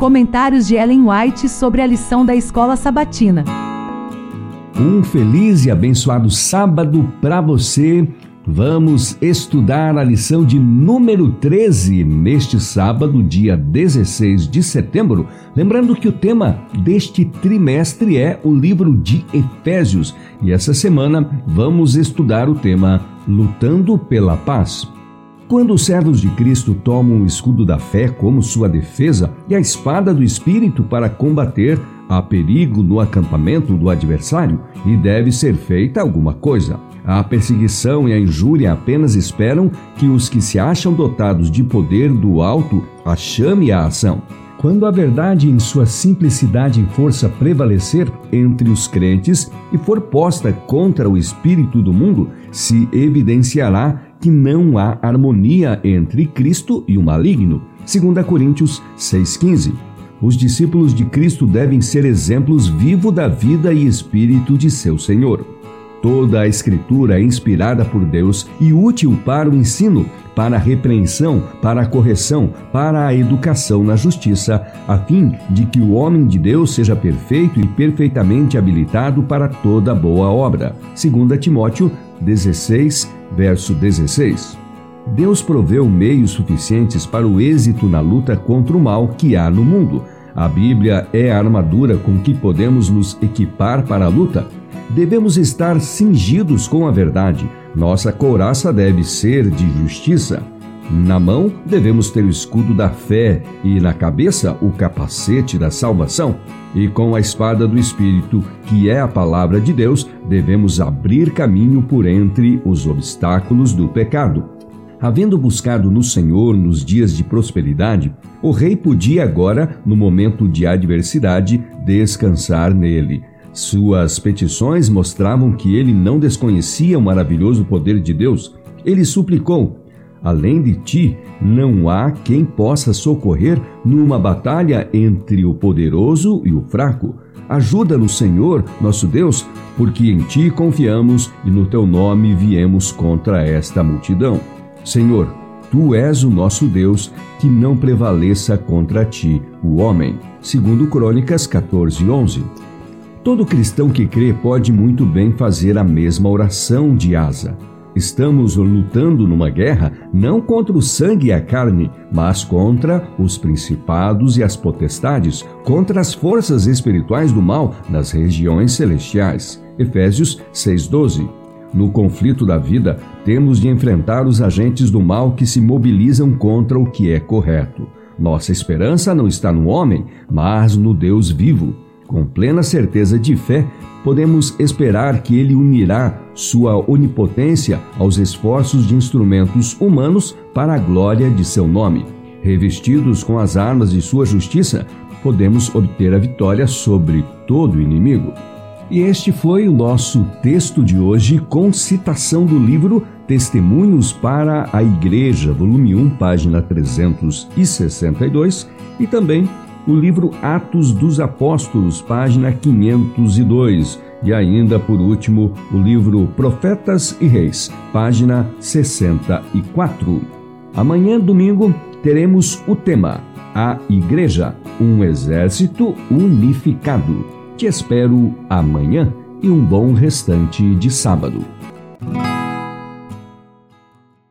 Comentários de Ellen White sobre a lição da escola sabatina. Um feliz e abençoado sábado para você. Vamos estudar a lição de número 13 neste sábado, dia 16 de setembro. Lembrando que o tema deste trimestre é o livro de Efésios e essa semana vamos estudar o tema Lutando pela Paz. Quando os servos de Cristo tomam o escudo da fé como sua defesa e a espada do Espírito para combater, há perigo no acampamento do adversário e deve ser feita alguma coisa. A perseguição e a injúria apenas esperam que os que se acham dotados de poder do alto a chame à ação. Quando a verdade em sua simplicidade e força prevalecer entre os crentes e for posta contra o espírito do mundo, se evidenciará que não há harmonia entre Cristo e o maligno. 2 Coríntios 6,15. Os discípulos de Cristo devem ser exemplos vivos da vida e espírito de seu Senhor. Toda a Escritura é inspirada por Deus e útil para o ensino, para a repreensão, para a correção, para a educação na justiça, a fim de que o homem de Deus seja perfeito e perfeitamente habilitado para toda boa obra. 2 Timóteo 16, verso 16. Deus proveu meios suficientes para o êxito na luta contra o mal que há no mundo. A Bíblia é a armadura com que podemos nos equipar para a luta. Devemos estar cingidos com a verdade. Nossa couraça deve ser de justiça. Na mão, devemos ter o escudo da fé e na cabeça o capacete da salvação. E com a espada do Espírito, que é a palavra de Deus, devemos abrir caminho por entre os obstáculos do pecado. Havendo buscado no Senhor nos dias de prosperidade, o rei podia agora, no momento de adversidade, descansar nele. Suas petições mostravam que ele não desconhecia o maravilhoso poder de Deus. Ele suplicou: Além de ti, não há quem possa socorrer numa batalha entre o poderoso e o fraco. Ajuda-nos, Senhor, nosso Deus, porque em ti confiamos e no teu nome viemos contra esta multidão. Senhor, tu és o nosso Deus, que não prevaleça contra ti o homem. Segundo Crônicas 14, 11. Todo cristão que crê pode muito bem fazer a mesma oração de Asa. Estamos lutando numa guerra não contra o sangue e a carne, mas contra os principados e as potestades, contra as forças espirituais do mal nas regiões celestiais. Efésios 6:12. No conflito da vida, temos de enfrentar os agentes do mal que se mobilizam contra o que é correto. Nossa esperança não está no homem, mas no Deus vivo. Com plena certeza de fé, podemos esperar que ele unirá sua onipotência aos esforços de instrumentos humanos para a glória de seu nome. Revestidos com as armas de sua justiça, podemos obter a vitória sobre todo inimigo. E este foi o nosso texto de hoje com citação do livro Testemunhos para a Igreja, volume 1, página 362, e também o livro Atos dos Apóstolos, página 502, e ainda, por último, o livro Profetas e Reis, página 64. Amanhã, domingo, teremos o tema A Igreja, um exército unificado. Te espero amanhã e um bom restante de sábado.